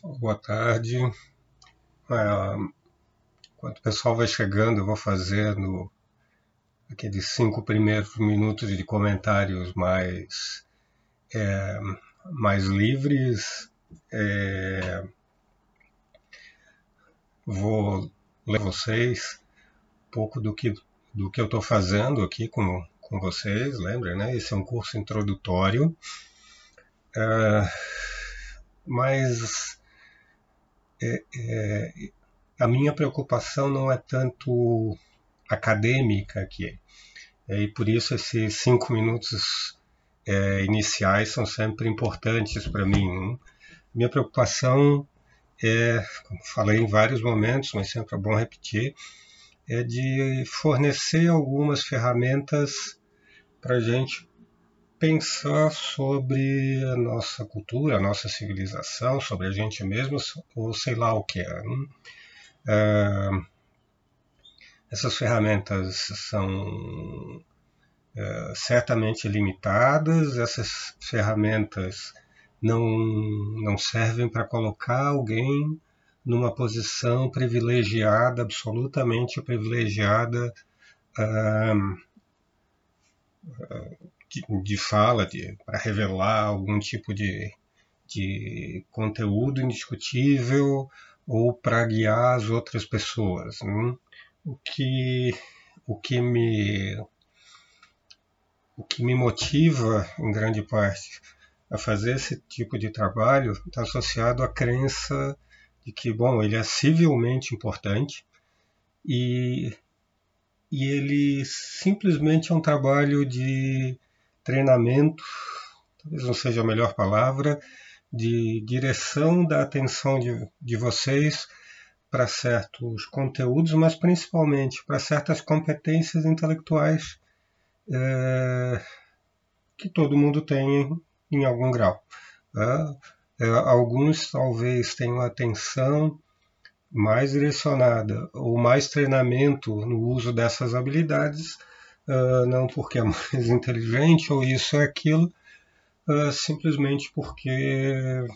Boa tarde. É, enquanto o pessoal vai chegando, eu vou fazendo aqueles cinco primeiros minutos de comentários mais, é, mais livres. É, vou ler vocês um pouco do que, do que eu estou fazendo aqui com, com vocês, lembrem, né? Esse é um curso introdutório. É, mas é, é, a minha preocupação não é tanto acadêmica aqui. É, e por isso esses cinco minutos é, iniciais são sempre importantes para mim. Minha preocupação é, como falei em vários momentos, mas sempre é bom repetir, é de fornecer algumas ferramentas para a gente pensar sobre a nossa cultura, a nossa civilização, sobre a gente mesmo, ou sei lá o que é. É essas ferramentas são é, certamente limitadas, essas ferramentas não, não servem para colocar alguém numa posição privilegiada, absolutamente privilegiada, uh, de, de fala, para revelar algum tipo de, de conteúdo indiscutível ou para guiar as outras pessoas. Né? O que o que me o que me motiva em grande parte a fazer esse tipo de trabalho está associado à crença de que bom ele é civilmente importante e e ele simplesmente é um trabalho de treinamento, talvez não seja a melhor palavra, de direção da atenção de, de vocês para certos conteúdos, mas principalmente para certas competências intelectuais é, que todo mundo tem em algum grau. É, é, alguns talvez tenham atenção mais direcionada ou mais treinamento no uso dessas habilidades uh, não porque é mais inteligente ou isso ou aquilo, uh, simplesmente porque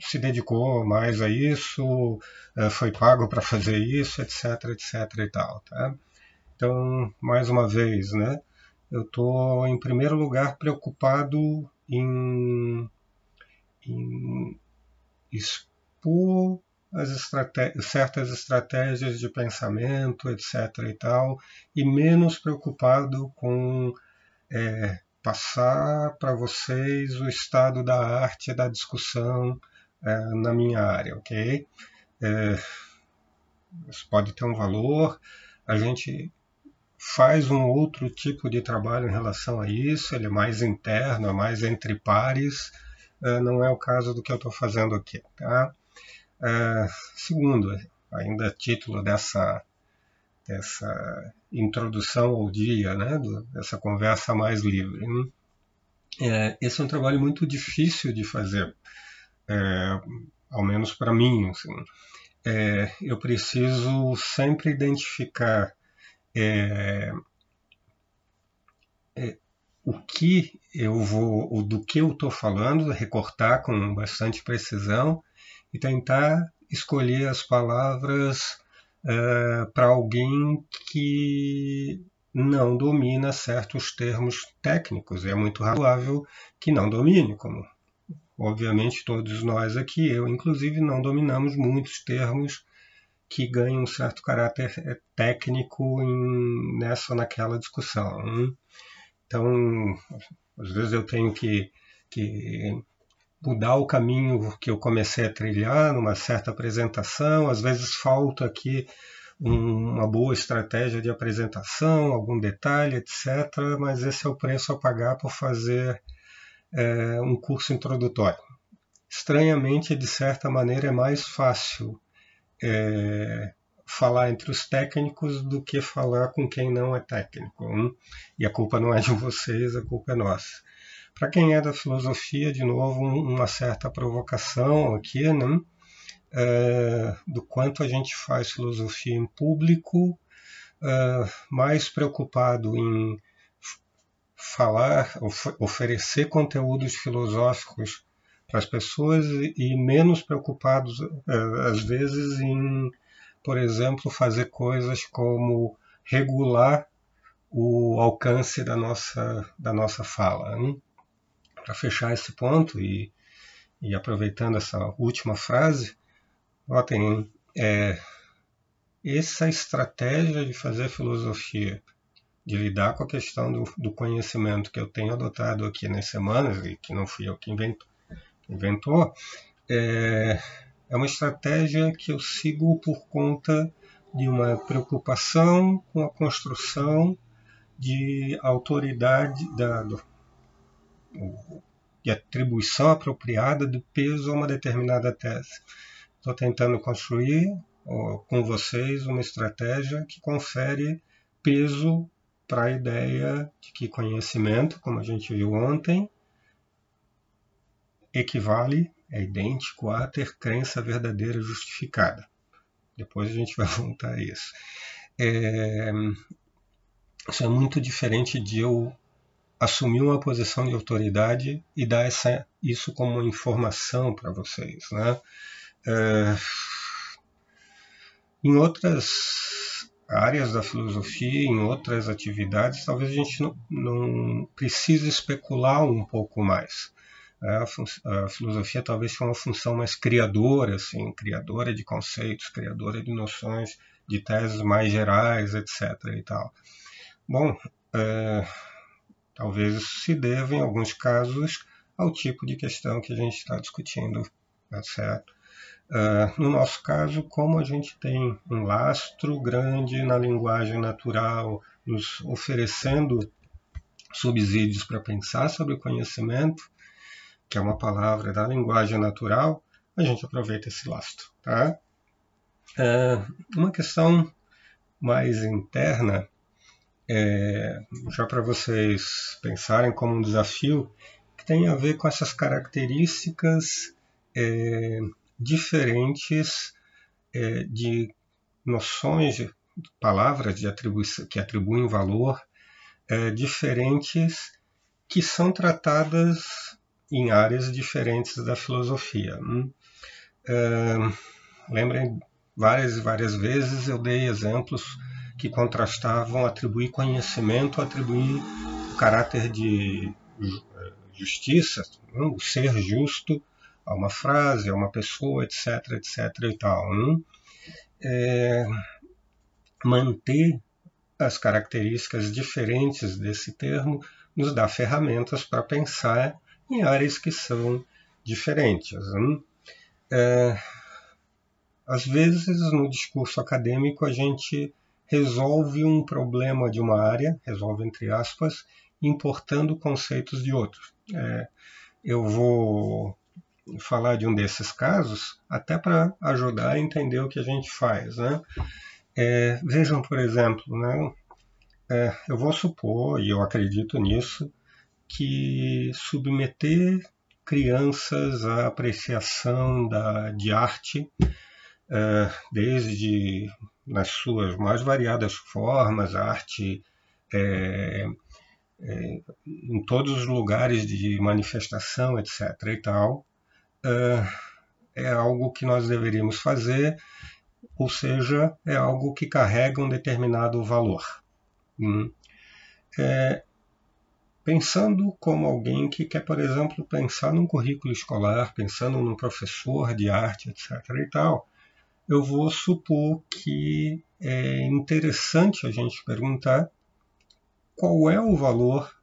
se dedicou mais a isso, uh, foi pago para fazer isso, etc, etc e tal, tá? Então, mais uma vez, né? Eu estou, em primeiro lugar, preocupado em, em expor certas estratégias de pensamento, etc. e tal, e menos preocupado com é, passar para vocês o estado da arte da discussão é, na minha área, ok? É, isso pode ter um valor, a gente faz um outro tipo de trabalho em relação a isso, ele é mais interno, é mais entre pares, é, não é o caso do que eu estou fazendo aqui, tá? É, segundo, ainda título dessa, dessa introdução ao dia, né, dessa conversa mais livre. Né? É, esse é um trabalho muito difícil de fazer, é, ao menos para mim. Assim. Eu preciso sempre identificar o que eu vou, do que eu estou falando, recortar com bastante precisão e tentar escolher as palavras uh, para alguém que não domina certos termos técnicos. É muito razoável que não domine, como obviamente todos nós aqui, eu inclusive, não dominamos muitos termos que ganham um certo caráter eh, técnico em, nessa ou naquela discussão. Então, às vezes eu tenho que, que mudar o caminho que eu comecei a trilhar numa certa apresentação. Às vezes falta aqui um, uma boa estratégia de apresentação, algum detalhe, etc. Mas esse é o preço a pagar por fazer é, um curso introdutório. Estranhamente, de certa maneira, é mais fácil é, falar entre os técnicos do que falar com quem não é técnico. Hein? E a culpa não é de vocês, a culpa é nossa. Para quem é da filosofia, de novo, uma certa provocação aqui, né? É, do quanto a gente faz filosofia em público, é, mais preocupado em falar, of oferecer conteúdos filosóficos para as pessoas e menos preocupados, é, às vezes, em, por exemplo, fazer coisas como regular o alcance da nossa, da nossa fala. Né? Para fechar esse ponto e, e aproveitando essa última frase, notem, é, essa estratégia de fazer filosofia, de lidar com a questão do, do, conhecimento que eu tenho adotado aqui nas semanas, e que não fui eu que inventou, inventou é, é uma estratégia que eu sigo por conta de uma preocupação com a construção de autoridade, da, de atribuição apropriada do peso a uma determinada tese. Estou tentando construir com vocês uma estratégia que confere peso para a ideia de que conhecimento, como a gente viu ontem, equivale, é idêntico a ter crença verdadeira justificada. Depois a gente vai voltar a isso. É, isso é muito diferente de eu assumir uma posição de autoridade e dar essa, isso como informação para vocês. Né? É, em outras áreas da filosofia, em outras atividades, talvez a gente não, não precise especular um pouco mais. É, a, a, filosofia talvez tenha uma função mais criadora, assim, criadora de conceitos, criadora de noções, de teses mais gerais, etc. E tal. Bom, é, talvez isso se deva, em alguns casos, ao tipo de questão que a gente está discutindo, tá certo? Uh, no nosso caso, como a gente tem um lastro grande na linguagem natural, nos oferecendo subsídios para pensar sobre o conhecimento, que é uma palavra da linguagem natural, a gente aproveita esse lastro. Tá? Uh, uma questão mais interna, é, já para vocês pensarem como um desafio, que tem a ver com essas características é, diferentes é, de noções, de palavras de que atribuem valor, é, diferentes que são tratadas em áreas diferentes da filosofia. Hum? É, lembrem, várias e várias vezes eu dei exemplos que contrastavam atribuir conhecimento, atribuir o caráter de justiça, o ser justo a uma frase, a uma pessoa, etc, etc e tal. Né? É, manter as características diferentes desse termo nos dá ferramentas para pensar em áreas que são diferentes. Né? É, às vezes, no discurso acadêmico, a gente resolve um problema de uma área, resolve entre aspas, importando conceitos de outros. É, eu vou falar de um desses casos, até para ajudar a entender o que a gente faz. Né? É, vejam, por exemplo, né, é, eu vou supor, e eu acredito nisso, que submeter crianças à apreciação da, de arte, é, desde nas suas mais variadas formas, arte é, é, em todos os lugares de manifestação, etc. e tal, é algo que nós deveríamos fazer, ou seja, é algo que carrega um determinado valor. Hum. É, pensando como alguém que quer, por exemplo, pensar num currículo escolar, pensando num professor de arte, etc. e tal, eu vou supor que é interessante a gente perguntar qual é o valor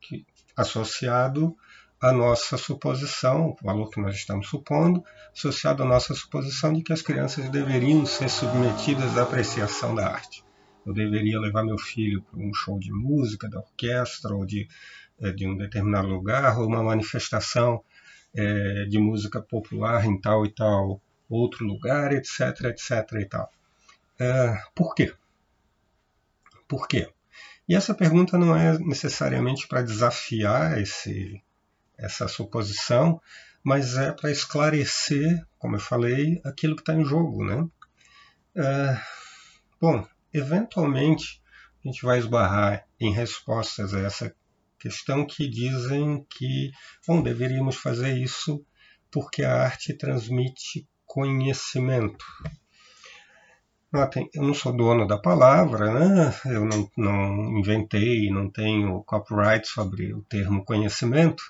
que, associado a nossa suposição, o valor que nós estamos supondo, associado à nossa suposição de que as crianças deveriam ser submetidas à apreciação da arte. Eu deveria levar meu filho para um show de música, da orquestra, ou de, eh, de um determinado lugar, ou uma manifestação é, de música popular em tal e tal outro lugar, etc, etc e tal. É, por quê? Por quê? E essa pergunta não é necessariamente para desafiar esse, essa suposição, mas é para esclarecer, como eu falei, aquilo que está em jogo. Né? É, bom, eventualmente a gente vai esbarrar em respostas a essa questão que dizem que, bom, deveríamos fazer isso porque a arte transmite conhecimento. Notem, eu não sou dono da palavra, né? eu não, não inventei, não tenho copyright sobre o termo conhecimento,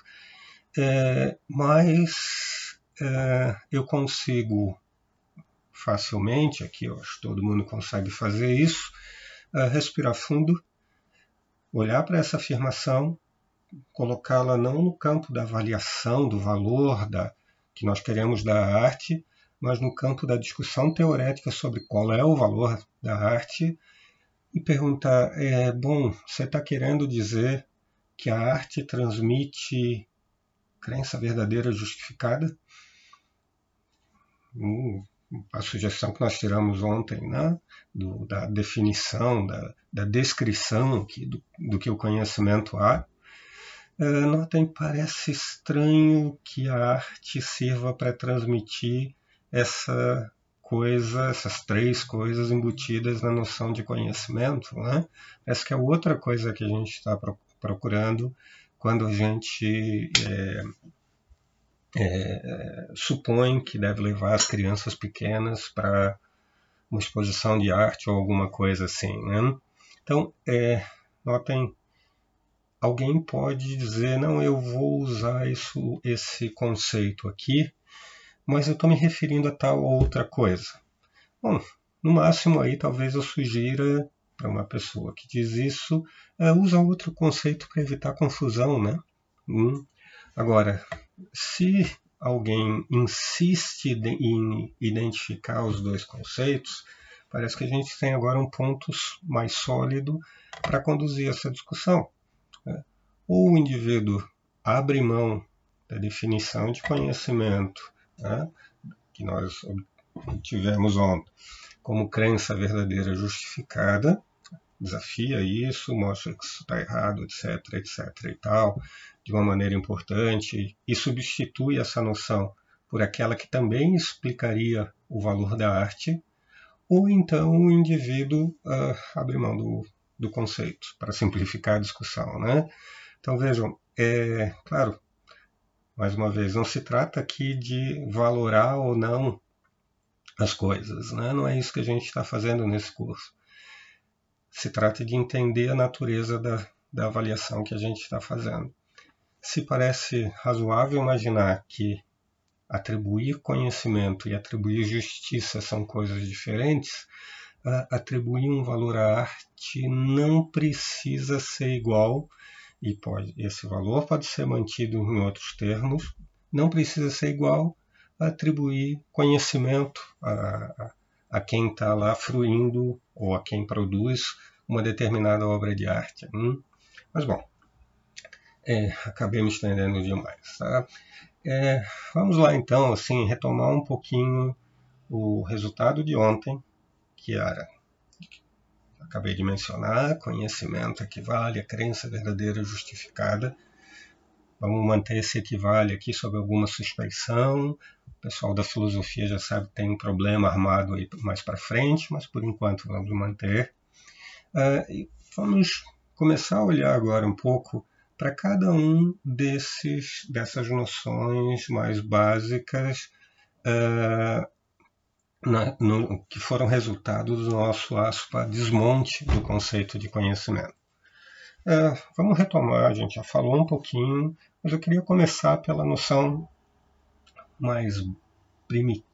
é, mas é, eu consigo facilmente, aqui eu acho que todo mundo consegue fazer isso, é, respirar fundo, olhar para essa afirmação, colocá-la não no campo da avaliação do valor da, que nós queremos da arte, mas no campo da discussão teorética sobre qual é o valor da arte e perguntar: é, bom, você está querendo dizer que a arte transmite crença verdadeira justificada? Hum, a sugestão que nós tiramos ontem, né, do, da definição, da, da descrição aqui do, do, que o conhecimento há, é, notem, parece estranho que a arte sirva para transmitir essa coisa, essas três coisas embutidas na noção de conhecimento, né? Essa que é outra coisa que a gente está procurando quando a gente é, é, supõe que deve levar as crianças pequenas para uma exposição de arte ou alguma coisa assim, né? Então, é, notem, alguém pode dizer, não, eu vou usar isso, esse conceito aqui mas eu estou me referindo a tal ou outra coisa. Bom, no máximo aí talvez eu sugira para uma pessoa que diz isso, é, usa outro conceito para evitar confusão, né? Hum. Agora, se alguém insiste em identificar os dois conceitos, parece que a gente tem agora um ponto mais sólido para conduzir essa discussão. Né? Ou o indivíduo abre mão da definição de conhecimento né, que nós tivemos ontem, como crença verdadeira justificada, desafia isso, mostra que isso está errado, etc, etc e tal, de uma maneira importante, e substitui essa noção por aquela que também explicaria o valor da arte, ou então o indivíduo uh, abre mão do, do conceito, para simplificar a discussão. Né? Então vejam, é claro, mais uma vez, não se trata aqui de valorar ou não as coisas, né? não é isso que a gente está fazendo nesse curso. Se trata de entender a natureza da, da avaliação que a gente está fazendo. Se parece razoável imaginar que atribuir conhecimento e atribuir justiça são coisas diferentes, atribuir um valor à arte não precisa ser igual e pode, esse valor pode ser mantido em outros termos, não precisa ser igual a atribuir conhecimento a, a, quem está lá fruindo ou a quem produz uma determinada obra de arte. Hum? Mas bom, é, acabei me estendendo demais. Tá? É, vamos lá então, assim, retomar um pouquinho o resultado de ontem, que era acabei de mencionar, conhecimento equivale a crença verdadeira justificada. Vamos manter esse equivale aqui sob alguma suspeição. O pessoal da filosofia já sabe que tem um problema armado aí mais para frente, mas por enquanto vamos manter. Uh, e vamos começar a olhar agora um pouco para cada um desses dessas noções mais básicas uh, na, no, que foram resultado do nosso aspa, desmonte do conceito de conhecimento. É, vamos retomar, a gente já falou um pouquinho, mas eu queria começar pela noção mais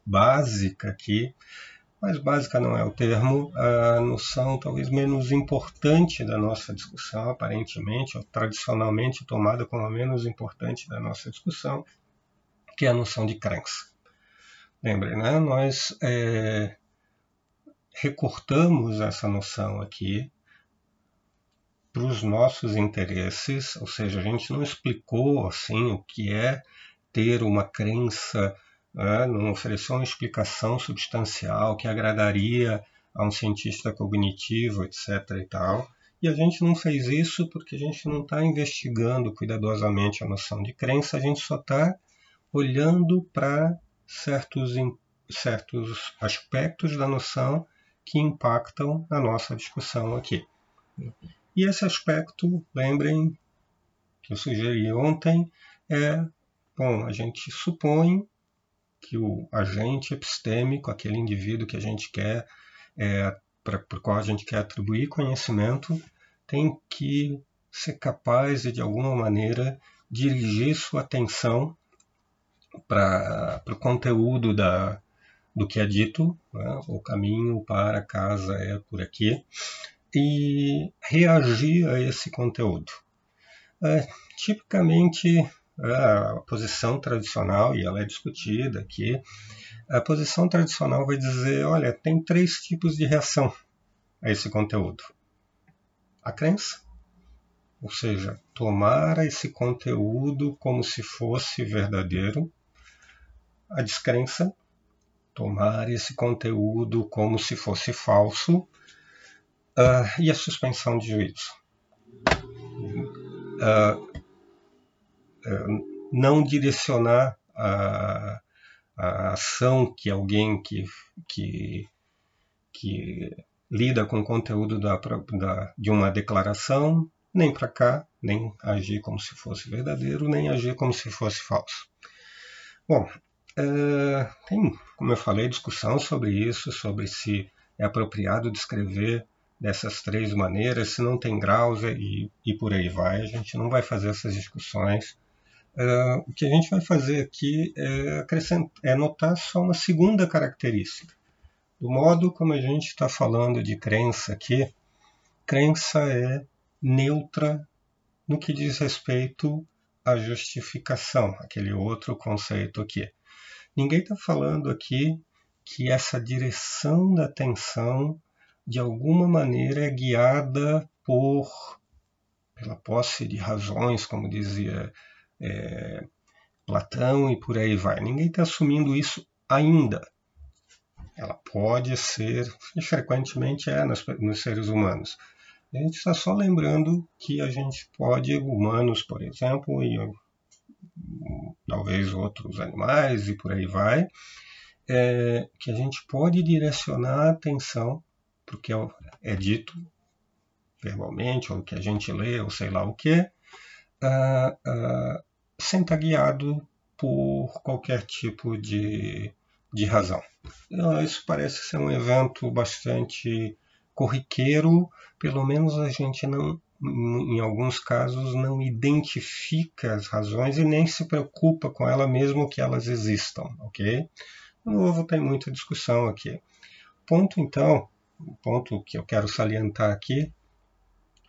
básica aqui, mais básica não é o termo, a noção talvez menos importante da nossa discussão, aparentemente, ou tradicionalmente tomada como a menos importante da nossa discussão, que é a noção de crença. Lembre, né? nós é, recortamos essa noção aqui para os nossos interesses, ou seja, a gente não explicou assim o que é ter uma crença, né? não ofereceu uma explicação substancial que agradaria a um cientista cognitivo, etc. e tal. E a gente não fez isso porque a gente não está investigando cuidadosamente a noção de crença, a gente só está olhando para certos, certos aspectos da noção que impactam a nossa discussão aqui. E esse aspecto, lembrem que eu sugeri ontem, é, bom, a gente supõe que o agente epistêmico, aquele indivíduo que a gente quer, é, para o qual a gente quer atribuir conhecimento, tem que ser capaz de, de alguma maneira, dirigir sua atenção para o conteúdo da, do que é dito, né? o caminho para casa é por aqui, e reagir a esse conteúdo. É, tipicamente, a posição tradicional, e ela é discutida aqui, a posição tradicional vai dizer: olha, tem três tipos de reação a esse conteúdo. A crença, ou seja, tomar esse conteúdo como se fosse verdadeiro. A descrença, tomar esse conteúdo como se fosse falso. Uh, e a suspensão de juízo. Uh, uh, não direcionar a, a, ação que alguém que, que, que lida com o conteúdo da, da, de uma declaração nem para cá, nem agir como se fosse verdadeiro, nem agir como se fosse falso. Bom, é, tem, como eu falei, discussão sobre isso, sobre se é apropriado descrever dessas três maneiras, se não tem graus e, e por aí vai. A gente não vai fazer essas discussões. É, o que a gente vai fazer aqui é, é notar só uma segunda característica. Do modo como a gente está falando de crença aqui, crença é neutra no que diz respeito à justificação, aquele outro conceito aqui. Ninguém está falando aqui que essa direção da atenção de alguma maneira é guiada por pela posse de razões, como dizia é, Platão e por aí vai. Ninguém está assumindo isso ainda. Ela pode ser, e frequentemente é nos, nos seres humanos, a gente está só lembrando que a gente pode, humanos, por exemplo, e talvez outros animais e por aí vai, é, que a gente pode direcionar a atenção para o que é, é dito verbalmente, ou que a gente lê, ou sei lá o que, uh, uh, sem estar guiado por qualquer tipo de, de razão. Isso parece ser um evento bastante corriqueiro, pelo menos a gente não, em alguns casos, não identifica as razões e nem se preocupa com ela mesmo que elas existam, ok? De novo, tem muita discussão aqui. Ponto, então, o ponto que eu quero salientar aqui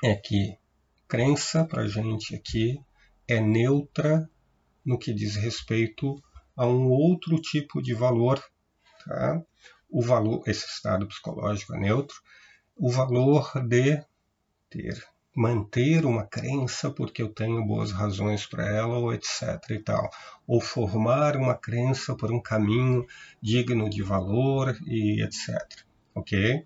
é que crença para a gente aqui é neutra no que diz respeito a um outro tipo de valor, tá? O valor, esse estado psicológico é neutro, o valor de ter manter uma crença porque eu tenho boas razões para ela ou etc e tal. Ou formar uma crença por um caminho digno de valor e etc ok?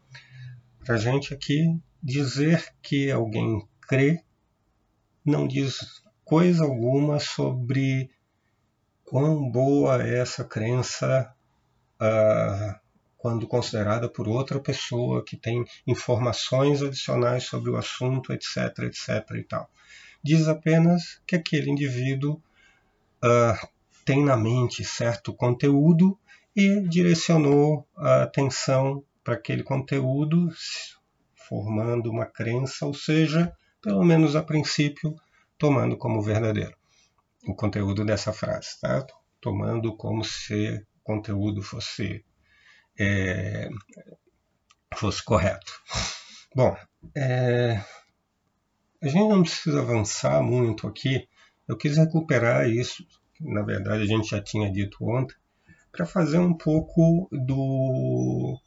Para gente aqui dizer que alguém crê não diz coisa alguma sobre quão boa é essa crença uh, quando considerada por outra pessoa que tem informações adicionais sobre o assunto, etc, etc e tal. Diz apenas que aquele indivíduo uh, tem na mente certo conteúdo e direcionou a atenção para aquele conteúdo, formando uma crença, ou seja, pelo menos a princípio, tomando como verdadeiro o conteúdo dessa frase, tá? Tomando como se o conteúdo fosse é, fosse correto. Bom, é, a gente não precisa avançar muito aqui. Eu quis recuperar isso, que na verdade a gente já tinha dito ontem, para fazer um pouco do,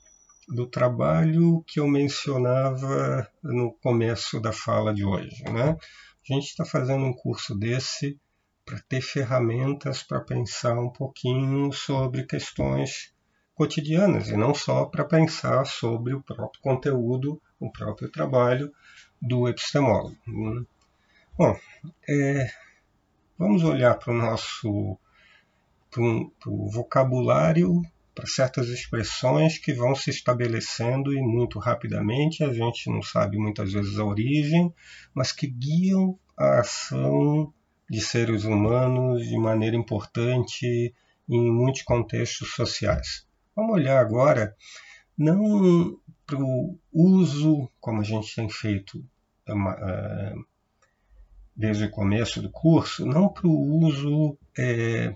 do trabalho que eu mencionava no começo da fala de hoje. Né? A gente está fazendo um curso desse para ter ferramentas para pensar um pouquinho sobre questões cotidianas e não só para pensar sobre o próprio conteúdo, o próprio trabalho do epistemólogo. Né? Bom, é, vamos olhar para o nosso vocabulário, para certas expressões que vão se estabelecendo e muito rapidamente, a gente não sabe muitas vezes a origem, mas que guiam a ação de seres humanos de maneira importante em muitos contextos sociais. Vamos olhar agora não para o uso, como a gente tem feito é, é, desde o começo do curso, não para o uso é,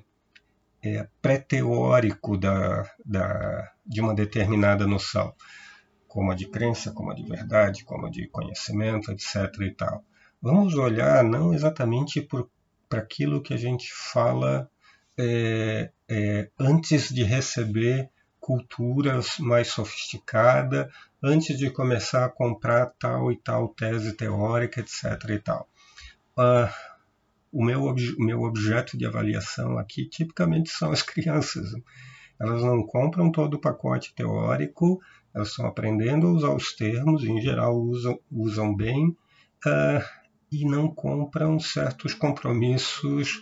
é, pré-teórico da, da, de uma determinada noção, como a de crença, como a de verdade, como a de conhecimento, etc. E tal. Vamos olhar não exatamente para aquilo que a gente fala é, é, antes de receber culturas mais sofisticada, antes de começar a comprar tal e tal tese teórica, etc. E tal. Uh, o meu, o meu objeto de avaliação aqui tipicamente são as crianças. Elas não compram todo o pacote teórico, elas estão aprendendo a usar os termos, em geral usam, usam bem, uh, e não compram certos compromissos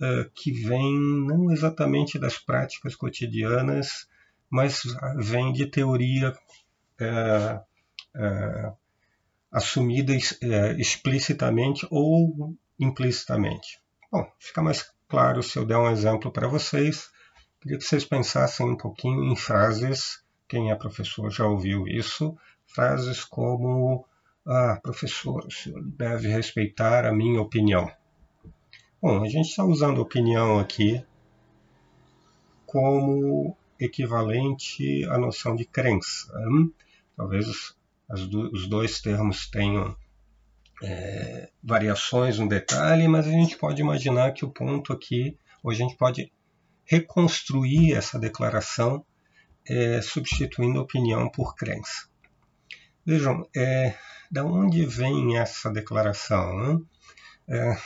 uh, que vêm não exatamente das práticas cotidianas, mas vêm de teoria uh, assumida explicitamente ou implicitamente. Bom, fica mais claro se eu der um exemplo para vocês. Queria que vocês pensassem um pouquinho em frases, quem é professor já ouviu isso, frases como ah, professor, o senhor deve respeitar a minha opinião. Bom, a gente está usando opinião aqui como equivalente à noção de crença. Hum? Talvez os dois termos tenham é, variações no detalhe, mas a gente pode imaginar que o ponto aqui, hoje a gente pode reconstruir essa declaração é, substituindo opinião por crença. Vejam, é, da onde vem essa declaração? Né? É,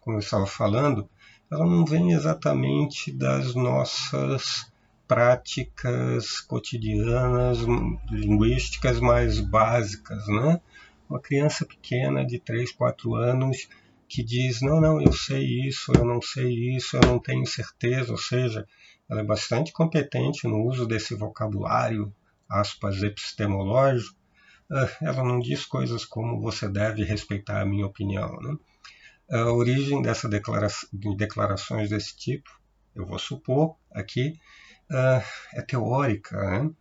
como eu estava falando, ela não vem exatamente das nossas práticas cotidianas, linguísticas mais básicas, né? uma criança pequena de 3, 4 anos que diz: Não, não, eu sei isso, eu não sei isso, eu não tenho certeza. Ou seja, ela é bastante competente no uso desse vocabulário, aspas, epistemológico. Ah, ela não diz coisas como você deve respeitar a minha opinião. Né? A origem dessa declara de declarações desse tipo, eu vou supor aqui, é teórica. Né?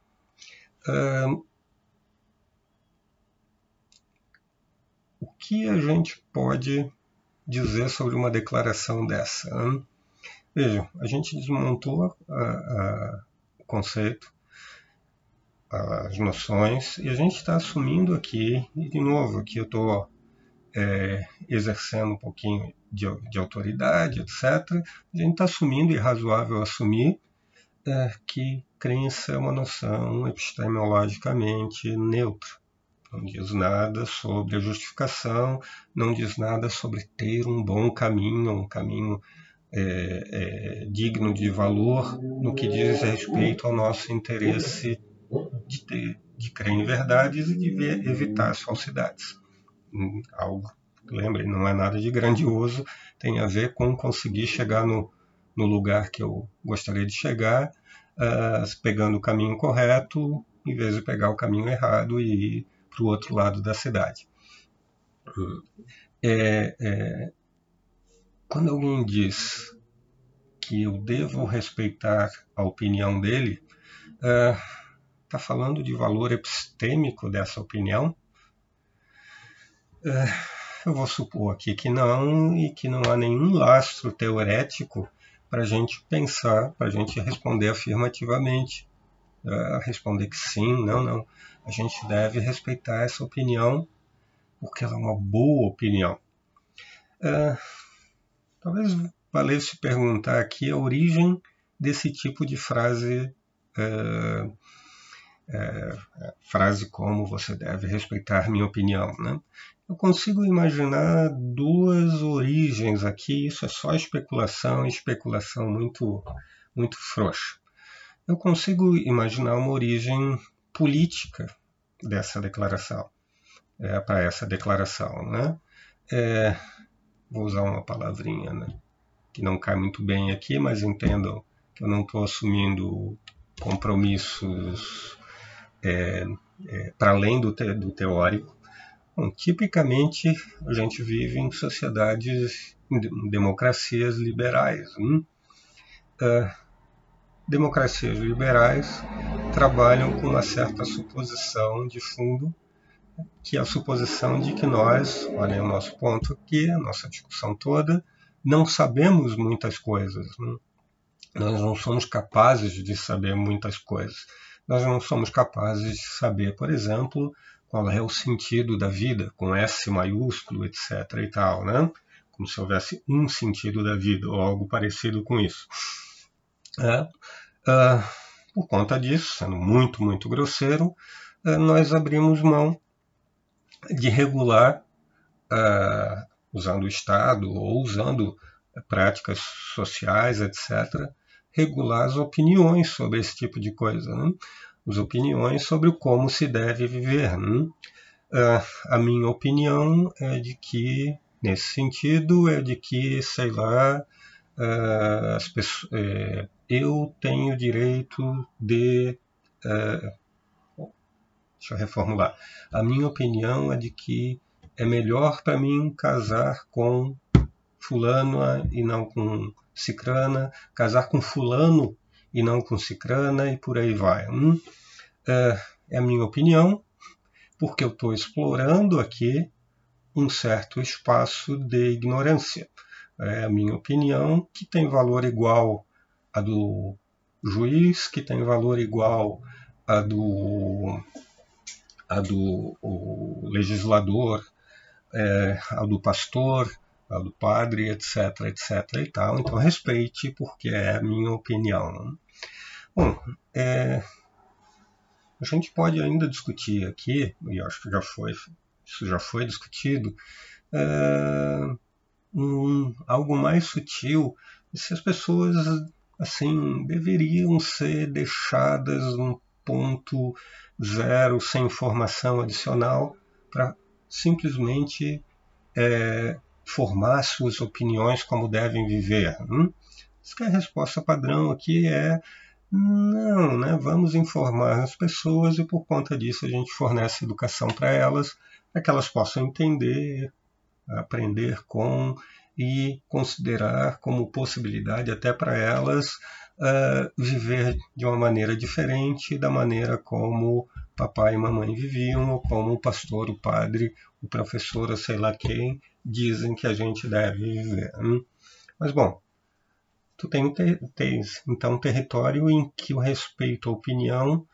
O que a gente pode dizer sobre uma declaração dessa? Hein? Vejam, a gente desmontou a, a, o conceito, as noções, e a gente está assumindo aqui, e de novo, aqui eu estou é, exercendo um pouquinho de, de, autoridade, etc. A gente está assumindo, e é razoável assumir, é, que crença é uma noção epistemologicamente neutra não diz nada sobre a justificação, não diz nada sobre ter um bom caminho, um caminho é, é, digno de valor no que diz respeito ao nosso interesse de, ter, de crer em verdades e de ver, evitar as falsidades. Hum, algo, lembrem, não é nada de grandioso, tem a ver com conseguir chegar no, no lugar que eu gostaria de chegar, uh, pegando o caminho correto, em vez de pegar o caminho errado e para o outro lado da cidade. É, é, quando alguém diz que eu devo respeitar a opinião dele, está é, falando de valor epistêmico dessa opinião? É, eu vou supor aqui que não, e que não há nenhum lastro teorético para a gente pensar, para a gente responder afirmativamente. Uh, responder que sim, não, não a gente deve respeitar essa opinião, porque ela é uma boa opinião. É, talvez valesse perguntar aqui a origem desse tipo de frase, é, é, frase como você deve respeitar minha opinião. Né? Eu consigo imaginar duas origens aqui, isso é só especulação, especulação muito, muito frouxa. Eu consigo imaginar uma origem política dessa declaração, é, para essa declaração. Né? É, vou usar uma palavrinha né, que não cai muito bem aqui, mas entendam que eu não estou assumindo compromissos é, é, para além do, te, do teórico. Bom, tipicamente, a gente vive em sociedades, em democracias liberais. Hum? Uh, democracias liberais trabalham com uma certa suposição de fundo, que é a suposição de que nós, olhem o nosso ponto aqui, a nossa discussão toda, não sabemos muitas coisas. Né? Nós não somos capazes de saber muitas coisas. Nós não somos capazes de saber, por exemplo, qual é o sentido da vida, com S maiúsculo, etc. e tal, né? Como se houvesse um sentido da vida ou algo parecido com isso. É, uh, por conta disso, sendo muito, muito grosseiro, uh, nós abrimos mão de regular, uh, usando o Estado ou usando práticas sociais, etc., regular as opiniões sobre esse tipo de coisa, né? As opiniões sobre como se deve viver. Né? a minha opinião é de que, nesse sentido, é de que, sei lá, as pessoas, é, eu tenho direito de. Uh, deixa eu reformular. A minha opinião é de que é melhor para mim casar com fulano e não com cicrana, casar com fulano e não com cicrana e por aí vai. Hum? Uh, é a minha opinião, porque eu estou explorando aqui um certo espaço de ignorância. É a minha opinião, que tem valor igual a do juiz, que tem valor igual a do, a do legislador, é, a do pastor, a do padre, etc, etc e tal. Então respeite, porque é a minha opinião. Bom, é, a gente pode ainda discutir aqui, e acho que já foi, isso já foi discutido, é, um, algo mais sutil, se as pessoas assim, deveriam ser deixadas num ponto zero, sem informação adicional, para simplesmente é, formar suas opiniões como devem viver. Hum? Que a resposta padrão aqui é não, né? vamos informar as pessoas e por conta disso a gente fornece educação para elas, para que elas possam entender, aprender com e considerar como possibilidade até para elas uh, viver de uma maneira diferente da maneira como papai e mamãe viviam, ou como o pastor, o padre, o professor, sei lá quem, dizem que a gente deve viver. Hein? Mas, bom, tu tem, tens, então um território em que o respeito à opinião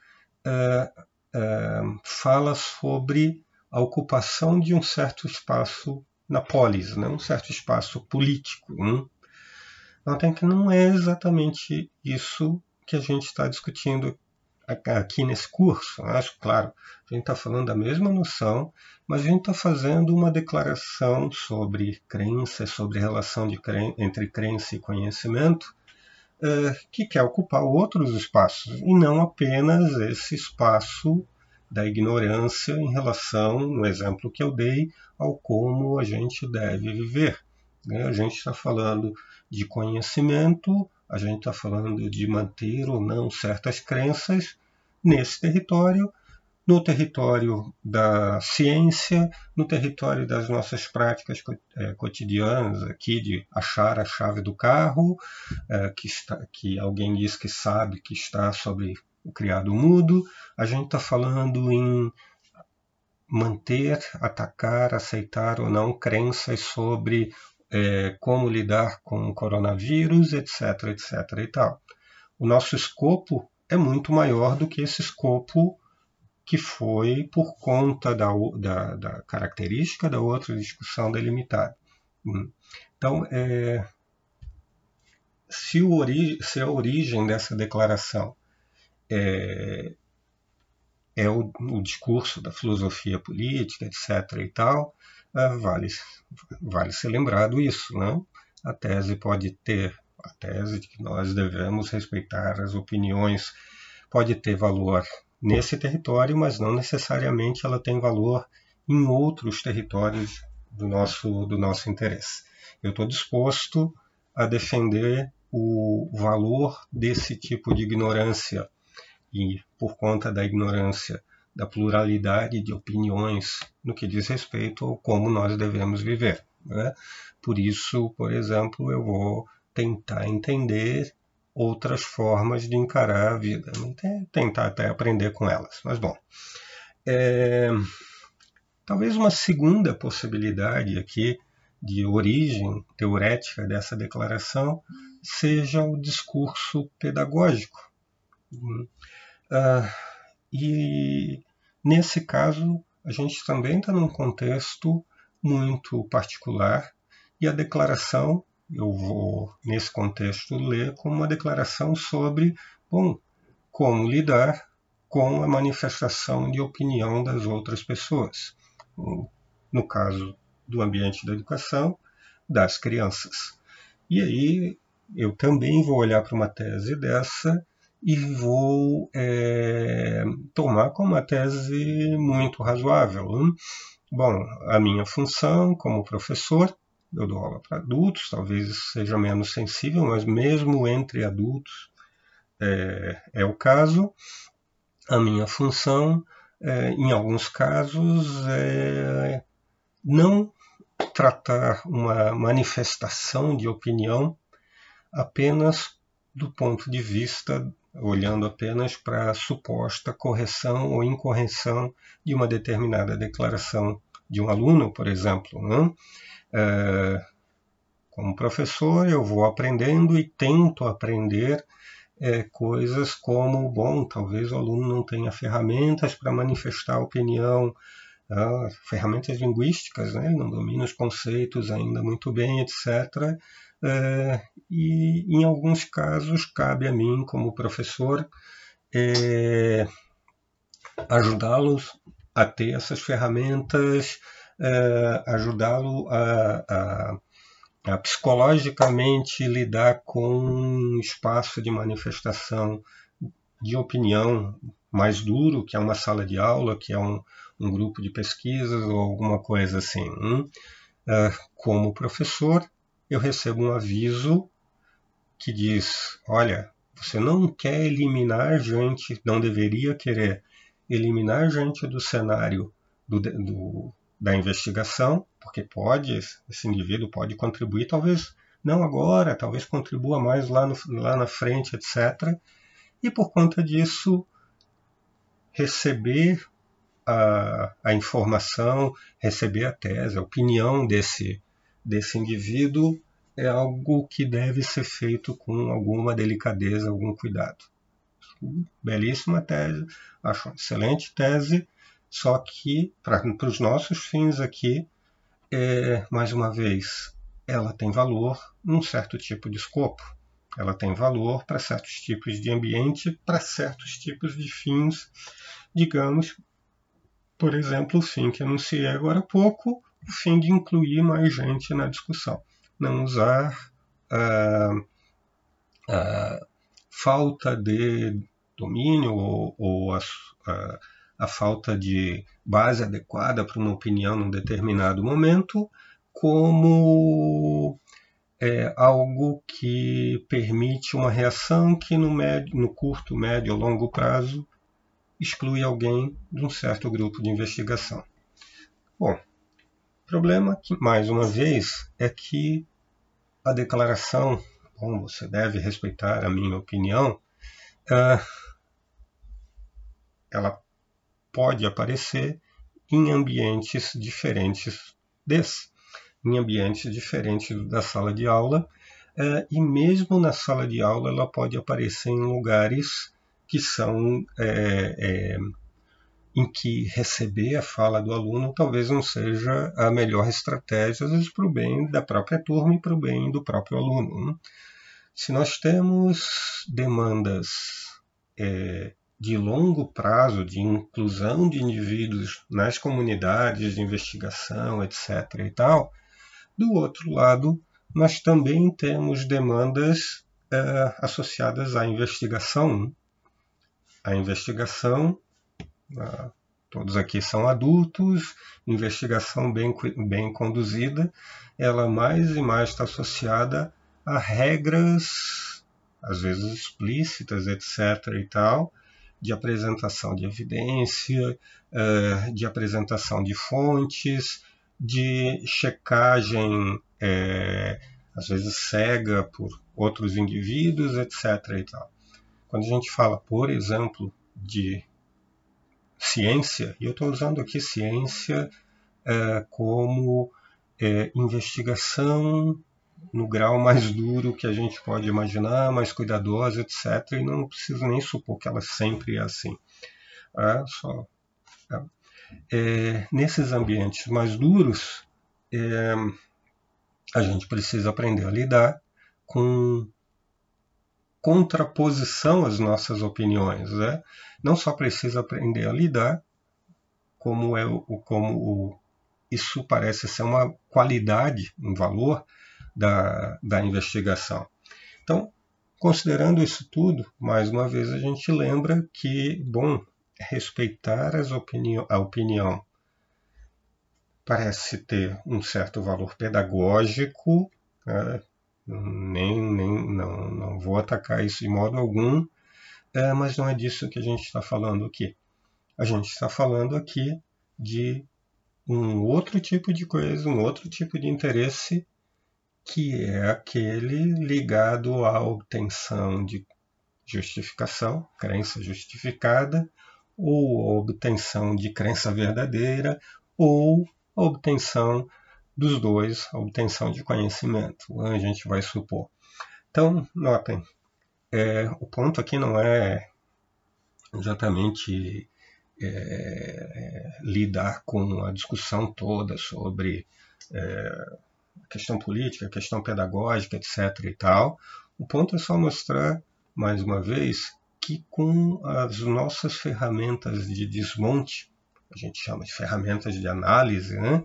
uh, uh, fala sobre a ocupação de um certo espaço na polis, né? um certo espaço político. Né? Notem que não é exatamente isso que a gente está discutindo aqui nesse curso. Acho claro, a gente está falando da mesma noção, mas a gente está fazendo uma declaração sobre crença, sobre relação entre crença e conhecimento, eh, que quer ocupar outros espaços, e não apenas esse espaço da ignorância em relação, no exemplo que eu dei, ao como a gente deve viver. Né? A gente está falando de conhecimento, a gente está falando de manter ou não certas crenças nesse território, no território da ciência, no território das nossas práticas é, cotidianas, aqui de achar a chave do carro, é, que, está, que alguém diz que sabe que está sobre o criado mudo, a gente está falando em manter, atacar, aceitar ou não crenças sobre é, como lidar com o coronavírus, etc, etc e tal. O nosso escopo é muito maior do que esse escopo que foi por conta da, da, da característica da outra discussão delimitada. Hum. Então, é, se, se a origem dessa declaração é, é o, o, discurso da filosofia política, etc. e tal, vale, vale ser lembrado isso. Não? A tese pode ter, a tese de que nós devemos respeitar as opiniões, pode ter valor nesse território, mas não necessariamente ela tem valor em outros territórios do nosso, do nosso interesse. Eu estou disposto a defender o valor desse tipo de ignorância e por conta da ignorância da pluralidade de opiniões no que diz respeito ao como nós devemos viver. Né? Por isso, por exemplo, eu vou tentar entender outras formas de encarar a vida, tentar até aprender com elas. Mas bom, é, talvez uma segunda possibilidade aqui de origem teorética dessa declaração seja o discurso pedagógico. Uh, e nesse caso, a gente também está num contexto muito particular e a declaração, eu vou nesse contexto ler como uma declaração sobre, bom, como lidar com a manifestação de opinião das outras pessoas. No caso do ambiente da educação, das crianças. E aí eu também vou olhar para uma tese dessa e vou é, tomar como uma tese muito razoável. Hein? Bom, a minha função como professor, eu dou aula para adultos, talvez seja menos sensível, mas mesmo entre adultos é, é o caso. A minha função, é, em alguns casos, é não tratar uma manifestação de opinião apenas do ponto de vista olhando apenas para a suposta correção ou incorreção de uma determinada declaração de um aluno, por exemplo. Né? É, como professor, eu vou aprendendo e tento aprender é, coisas como, bom, talvez o aluno não tenha ferramentas para manifestar opinião, ah, ferramentas linguísticas, né? não domina os conceitos ainda muito bem, etc. É, e em alguns casos cabe a mim, como professor, é, ajudá-los a ter essas ferramentas, é, ajudá-lo a, a, a, psicologicamente lidar com um espaço de manifestação de opinião mais duro, que é uma sala de aula, que é um, um grupo de pesquisas ou alguma coisa assim. Hum? como professor, eu recebo um aviso que diz: olha, você não quer eliminar gente, não deveria querer eliminar gente do cenário do, do, da investigação, porque pode, esse indivíduo pode contribuir, talvez não agora, talvez contribua mais lá, no, lá na frente, etc. E por conta disso, receber a, a informação, receber a tese, a opinião desse, desse indivíduo é algo que deve ser feito com alguma delicadeza, algum cuidado. Belíssima tese, acho uma excelente tese, só que para os nossos fins aqui, é, mais uma vez, ela tem valor num certo tipo de escopo. Ela tem valor para certos tipos de ambiente, para certos tipos de fins, digamos, por exemplo, o fim que anunciei agora há pouco, o fim de incluir mais gente na discussão. Não usar a, a falta de domínio ou, ou a, a, falta de base adequada para uma opinião num determinado momento como é, algo que permite uma reação que no, médio, no curto, médio ou longo prazo exclui alguém de um certo grupo de investigação. Bom, problema, que, mais uma vez, é que a declaração, bom, você deve respeitar a minha opinião, uh, ela pode aparecer em ambientes diferentes desse, em ambientes diferentes da sala de aula, uh, e mesmo na sala de aula ela pode aparecer em lugares que são é, é, em que receber a fala do aluno talvez não seja a melhor estratégia, às vezes para o bem da própria turma e para o bem do próprio aluno. Né? Se nós temos demandas é, de longo prazo de inclusão de indivíduos nas comunidades de investigação, etc. e tal, do outro lado, nós também temos demandas é, associadas à investigação a investigação, todos aqui são adultos, investigação bem, bem conduzida, ela mais e mais está associada a regras, às vezes explícitas, etc. e tal, de apresentação de evidência, uh, de apresentação de fontes, de checagem, é, às vezes cega por outros indivíduos, etc. E tal. Quando a gente fala, por exemplo, de ciência, e eu estou usando aqui ciência é, como é, investigação no grau mais duro que a gente pode imaginar, mais cuidadosa, etc. E não preciso nem supor que ela sempre é assim. É, só, é. É, nesses ambientes mais duros, é, a gente precisa aprender a lidar com contraposição às nossas opiniões. Né? Não só precisa aprender a lidar, como, é o, como o, isso parece ser uma qualidade, um valor da, da investigação. Então, considerando isso tudo, mais uma vez a gente lembra que, bom, respeitar as opinião, a opinião parece ter um certo valor pedagógico, né? Nem, nem não, não vou atacar isso de modo algum, é, mas não é disso que a gente está falando aqui. A gente está falando aqui de um outro tipo de coisa, um outro tipo de interesse, que é aquele ligado à obtenção de justificação, crença justificada, ou a obtenção de crença verdadeira, ou a obtenção dos dois, a obtenção de conhecimento, a gente vai supor. Então, notem, é, o ponto aqui não é exatamente é, é, lidar com a discussão toda sobre é, questão política, questão pedagógica, etc. e tal. O ponto é só mostrar, mais uma vez, que com as nossas ferramentas de desmonte, a gente chama de ferramentas de análise, né,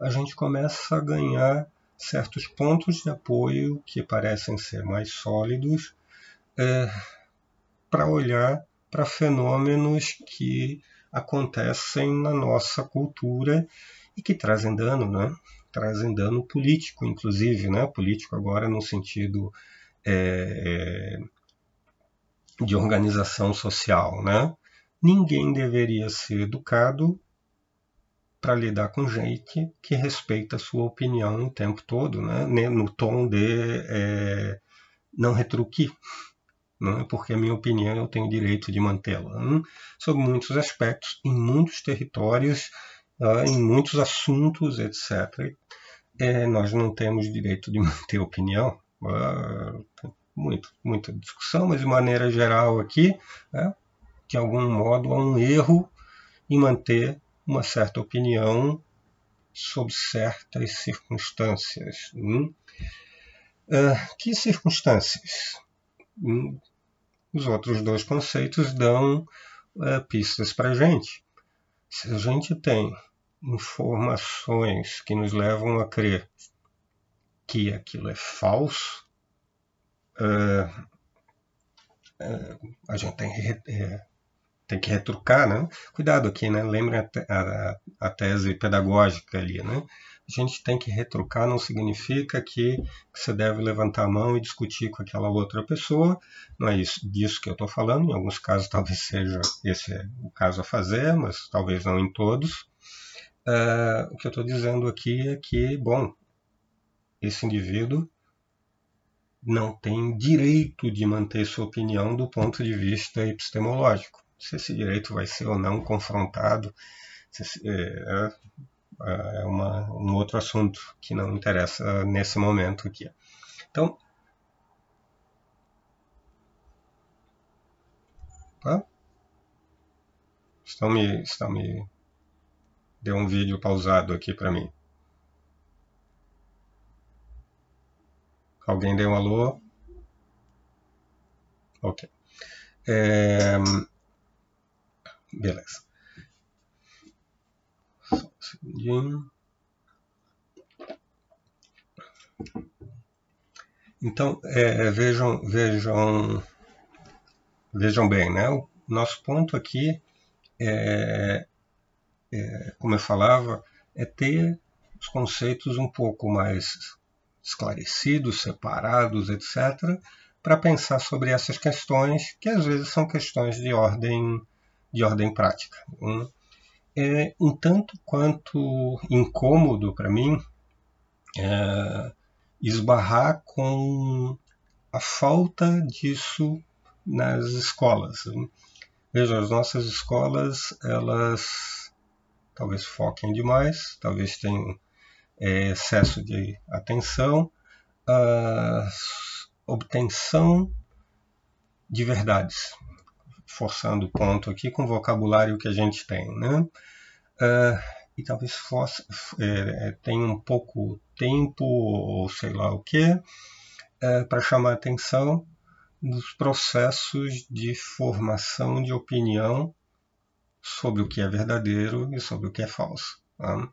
a gente começa a ganhar certos pontos de apoio que parecem ser mais sólidos é, para olhar para fenômenos que acontecem na nossa cultura e que trazem dano, né? Trazem dano político, inclusive, né? Político agora no sentido é, é de organização social, né? Ninguém deveria ser educado para lidar com gente que respeita a sua opinião o tempo todo, né? no tom de é, não retruque, né? porque a minha opinião eu tenho direito de mantê-la, né? sobre muitos aspectos, em muitos territórios, uh, em muitos assuntos, etc. É, nós não temos direito de manter opinião, uh, muito, muita discussão, mas de maneira geral aqui, né? de algum modo há um erro em manter uma certa opinião sob certas circunstâncias. Hum? Uh, que circunstâncias? Hum, os outros dois conceitos dão uh, pistas para a gente. Se a gente tem informações que nos levam a crer que aquilo é falso, uh, a gente tem que, tem que retrucar, né? Cuidado aqui, né? Lembre a, a, a tese pedagógica ali, né? a gente tem que retrucar não significa que você deve levantar a mão e discutir com aquela outra pessoa. Não é isso disso que eu estou falando. Em alguns casos talvez seja esse o caso a fazer, mas talvez não em todos. Uh, o que eu estou dizendo aqui é que, bom, esse indivíduo não tem direito de manter sua opinião do ponto de vista epistemológico. Se esse direito vai ser ou não confrontado, se, é, é uma, um outro assunto que não interessa nesse momento aqui. Então, tá? Estão me, estão me deu um vídeo pausado aqui para mim. Alguém deu um alô? Ok. É... Beleza segundinho. Então, é, vejam, vejam, vejam bem, né? O nosso ponto aqui é, é, como eu falava, é ter os conceitos um pouco mais esclarecidos, separados, etc., para pensar sobre essas questões que às vezes são questões de ordem de ordem prática. Um, é um tanto quanto incômodo para mim é, esbarrar com a falta disso nas escolas. Veja, as nossas escolas, elas talvez foquem demais, talvez tenham é, excesso de atenção, a obtenção de verdades, forçando o ponto aqui com o vocabulário que a gente tem, né? Uh, e talvez fosse, é, tenha um pouco tempo ou sei lá o que é, para chamar atenção dos processos de formação de opinião sobre o que é verdadeiro e sobre o que é falso. Tá?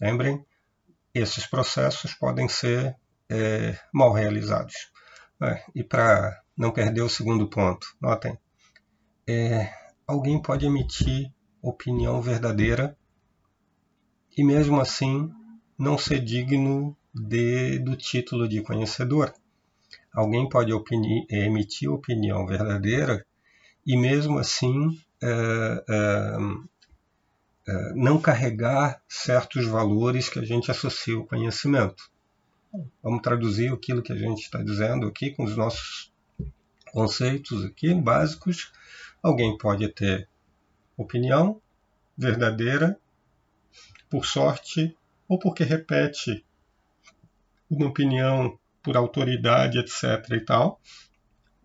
Lembrem, esses processos podem ser é, mal realizados. É, e para não perder o segundo ponto, notem, é, alguém pode emitir opinião verdadeira e mesmo assim não ser digno de, do título de conhecedor. Alguém pode opini emitir opinião verdadeira e mesmo assim é, é, é, não carregar certos valores que a gente associa ao conhecimento. Vamos traduzir aquilo que a gente está dizendo aqui com os nossos conceitos aqui básicos. Alguém pode ter opinião verdadeira por sorte ou porque repete uma opinião por autoridade, etc. e tal.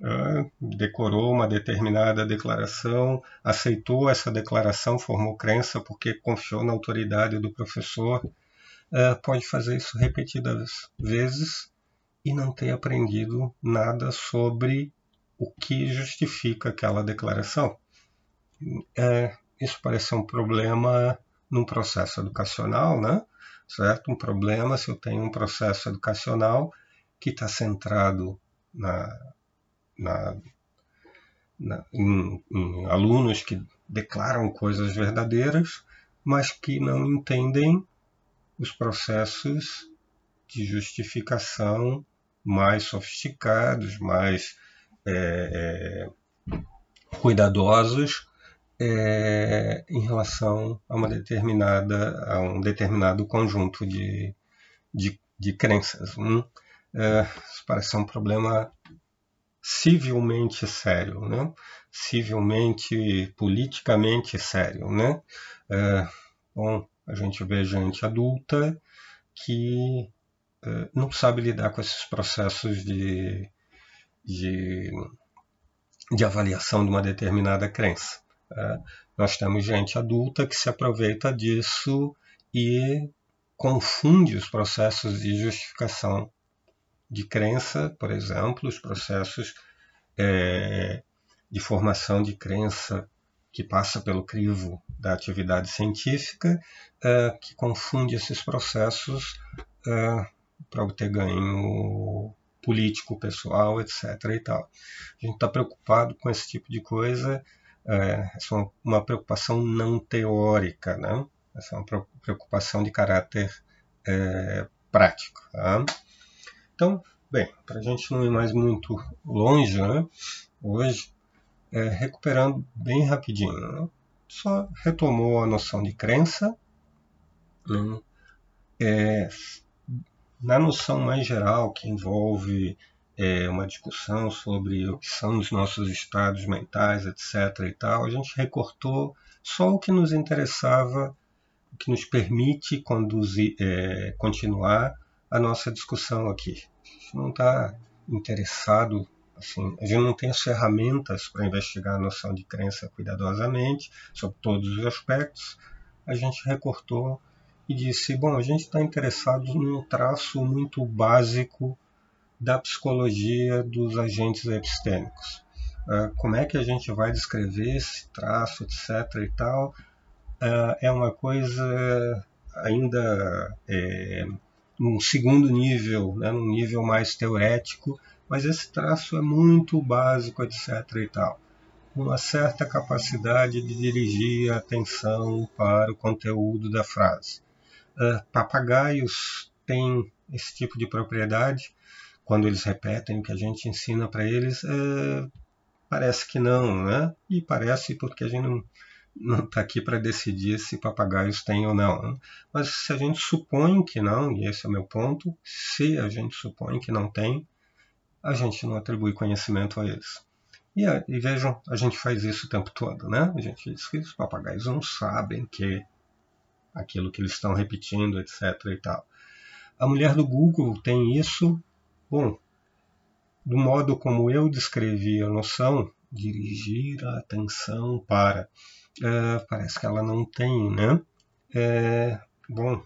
Uh, decorou uma determinada declaração, aceitou essa declaração, formou crença porque confiou na autoridade do professor, uh, pode fazer isso repetidas vezes e não ter aprendido nada sobre o que justifica aquela declaração. Uh, isso parece ser um problema num processo educacional, né? certo? Um problema se eu tenho um processo educacional que está centrado na, na, na em, em alunos que declaram coisas verdadeiras, mas que não entendem os processos de justificação mais sofisticados, mais é, é, cuidadosos é, em relação a uma determinada a um determinado conjunto de, de, de crenças. Hum? É, isso parece um problema civilmente sério, né? civilmente, politicamente sério. Né? É, bom, a gente vê gente adulta que é, não sabe lidar com esses processos de, de, de avaliação de uma determinada crença. É, nós temos gente adulta que se aproveita disso e confunde os processos de justificação de crença, por exemplo, os processos é, de formação de crença que passa pelo crivo da atividade científica, é, que confunde esses processos é, para obter ganho político, pessoal, etc. E tal. A gente está preocupado com esse tipo de coisa é, é uma preocupação não teórica, né? essa é uma preocupação de caráter é, prático. Tá? Então, bem, para a gente não ir mais muito longe, né? hoje, é, recuperando bem rapidinho, né? só retomou a noção de crença, né? é, na noção mais geral que envolve é, uma discussão sobre o que são os nossos estados mentais, etc. e tal, a gente recortou só o que nos interessava, o que nos permite conduzir, é, continuar a nossa discussão aqui. A gente não está interessado, assim, a gente não tem as ferramentas para investigar a noção de crença cuidadosamente, sobre todos os aspectos. A gente recortou e disse, bom, a gente está interessado num traço muito básico da psicologia dos agentes epistêmicos. Uh, como é que a gente vai descrever esse traço, etc. e tal, uh, é uma coisa ainda é, num segundo nível, né, num nível mais teorético, mas esse traço é muito básico, etc. e tal. Uma certa capacidade de dirigir a atenção para o conteúdo da frase. Uh, papagaios têm esse tipo de propriedade quando eles repetem o que a gente ensina para eles, é, parece que não, né? E parece porque a gente não, não está aqui para decidir se papagaios têm ou não. Né? Mas se a gente supõe que não, e esse é o meu ponto, se a gente supõe que não tem, a gente não atribui conhecimento a eles. E, e vejam, a gente faz isso o tempo todo, né? A gente diz que os papagaios não sabem que aquilo que eles estão repetindo, etc. e tal. A mulher do Google tem isso, bom, do modo como eu descrevi a noção, dirigir a atenção para. É, parece que ela não tem, né? É, bom,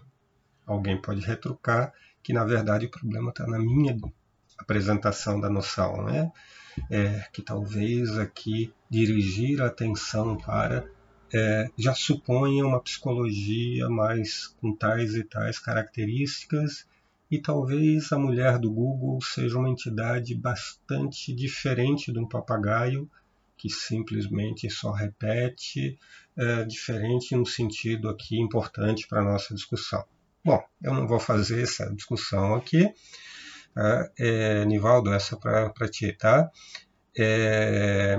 alguém pode retrucar que na verdade o problema está na minha apresentação da noção, né? É, que talvez aqui dirigir a atenção para é, já suponha uma psicologia mais com tais e tais características e talvez a mulher do Google seja uma entidade bastante diferente de um papagaio que simplesmente só repete, é, diferente no sentido aqui importante para a nossa discussão. Bom, eu não vou fazer essa discussão aqui. Tá? É, Nivaldo, essa para ti, tá? É,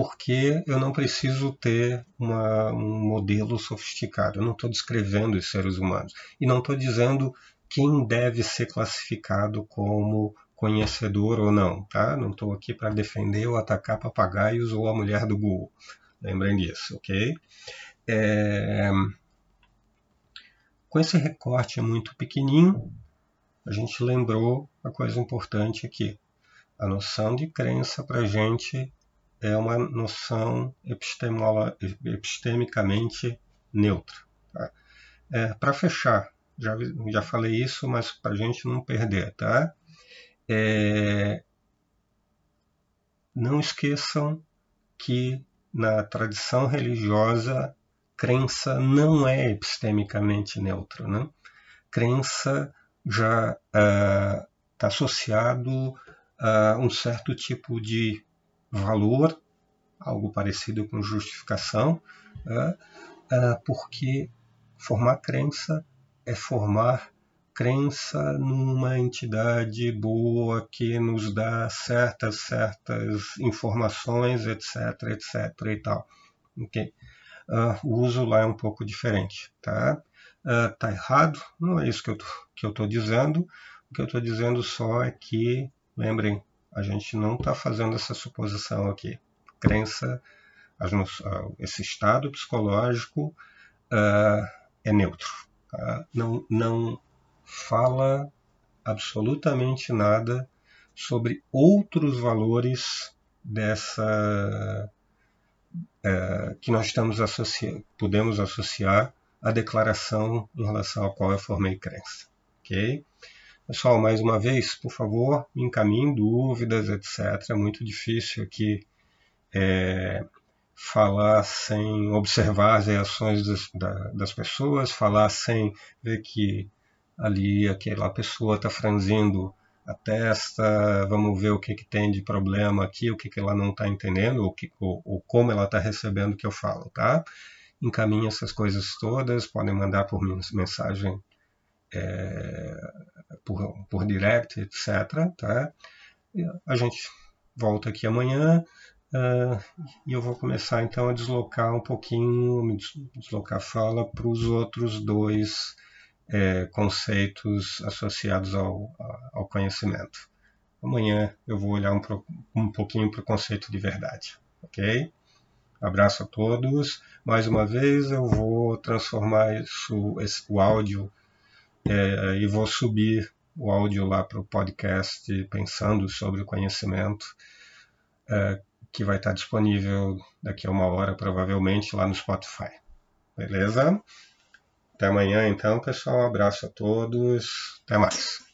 porque eu não preciso ter uma, um modelo sofisticado. Eu não estou descrevendo os seres humanos. E não estou dizendo quem deve ser classificado como conhecedor ou não. Tá? Não estou aqui para defender ou atacar papagaios ou a mulher do Google. Lembrem disso, ok? É... Com esse recorte muito pequenininho, a gente lembrou a coisa importante aqui. A noção de crença para a gente é uma noção epistemicamente neutra. Tá? É, Para fechar, já, já falei isso, mas para a gente não perder, tá? É, não esqueçam que na tradição religiosa, crença não é epistemicamente neutra. Né? Crença já está uh, associado a um certo tipo de valor, algo parecido com justificação, né? Ah, porque formar crença é formar crença numa entidade boa que nos dá certas certas informações, etc, etc e tal. Uh, o uso lá é um pouco diferente, tá? Uh, tá errado? Não é isso que eu tô, que eu estou dizendo. O que eu estou dizendo só é que, lembrem, a gente não está fazendo essa suposição aqui. Crença, esse estado psicológico uh, é neutro. Tá? Não, não fala absolutamente nada sobre outros valores dessa uh, que nós estamos podemos associar à declaração em relação à qual eu formei crença. ok? Pessoal, mais uma vez, por favor, me encaminhem dúvidas, etc. É muito difícil aqui é, falar sem observar as reações das, das, pessoas, falar sem ver que ali aquela pessoa está franzindo a testa, vamos ver o que, que tem de problema aqui, o que, que ela não está entendendo, ou, que, ou, ou como ela está recebendo o que eu falo, tá? Encaminhe essas coisas todas, podem mandar por mensagem é, por, por direct, etc. Tá? A gente volta aqui amanhã uh, e eu vou começar então a deslocar um pouquinho, deslocar a fala para os outros dois é, conceitos associados ao, ao conhecimento. Amanhã eu vou olhar um, um pouquinho para o conceito de verdade, ok? Abraço a todos. Mais uma vez eu vou transformar isso, esse, o áudio é, e vou subir o áudio lá para o podcast Pensando sobre o Conhecimento, é, que vai estar disponível daqui a uma hora, provavelmente, lá no Spotify. Beleza? Até amanhã, então, pessoal. Um abraço a todos. Até mais.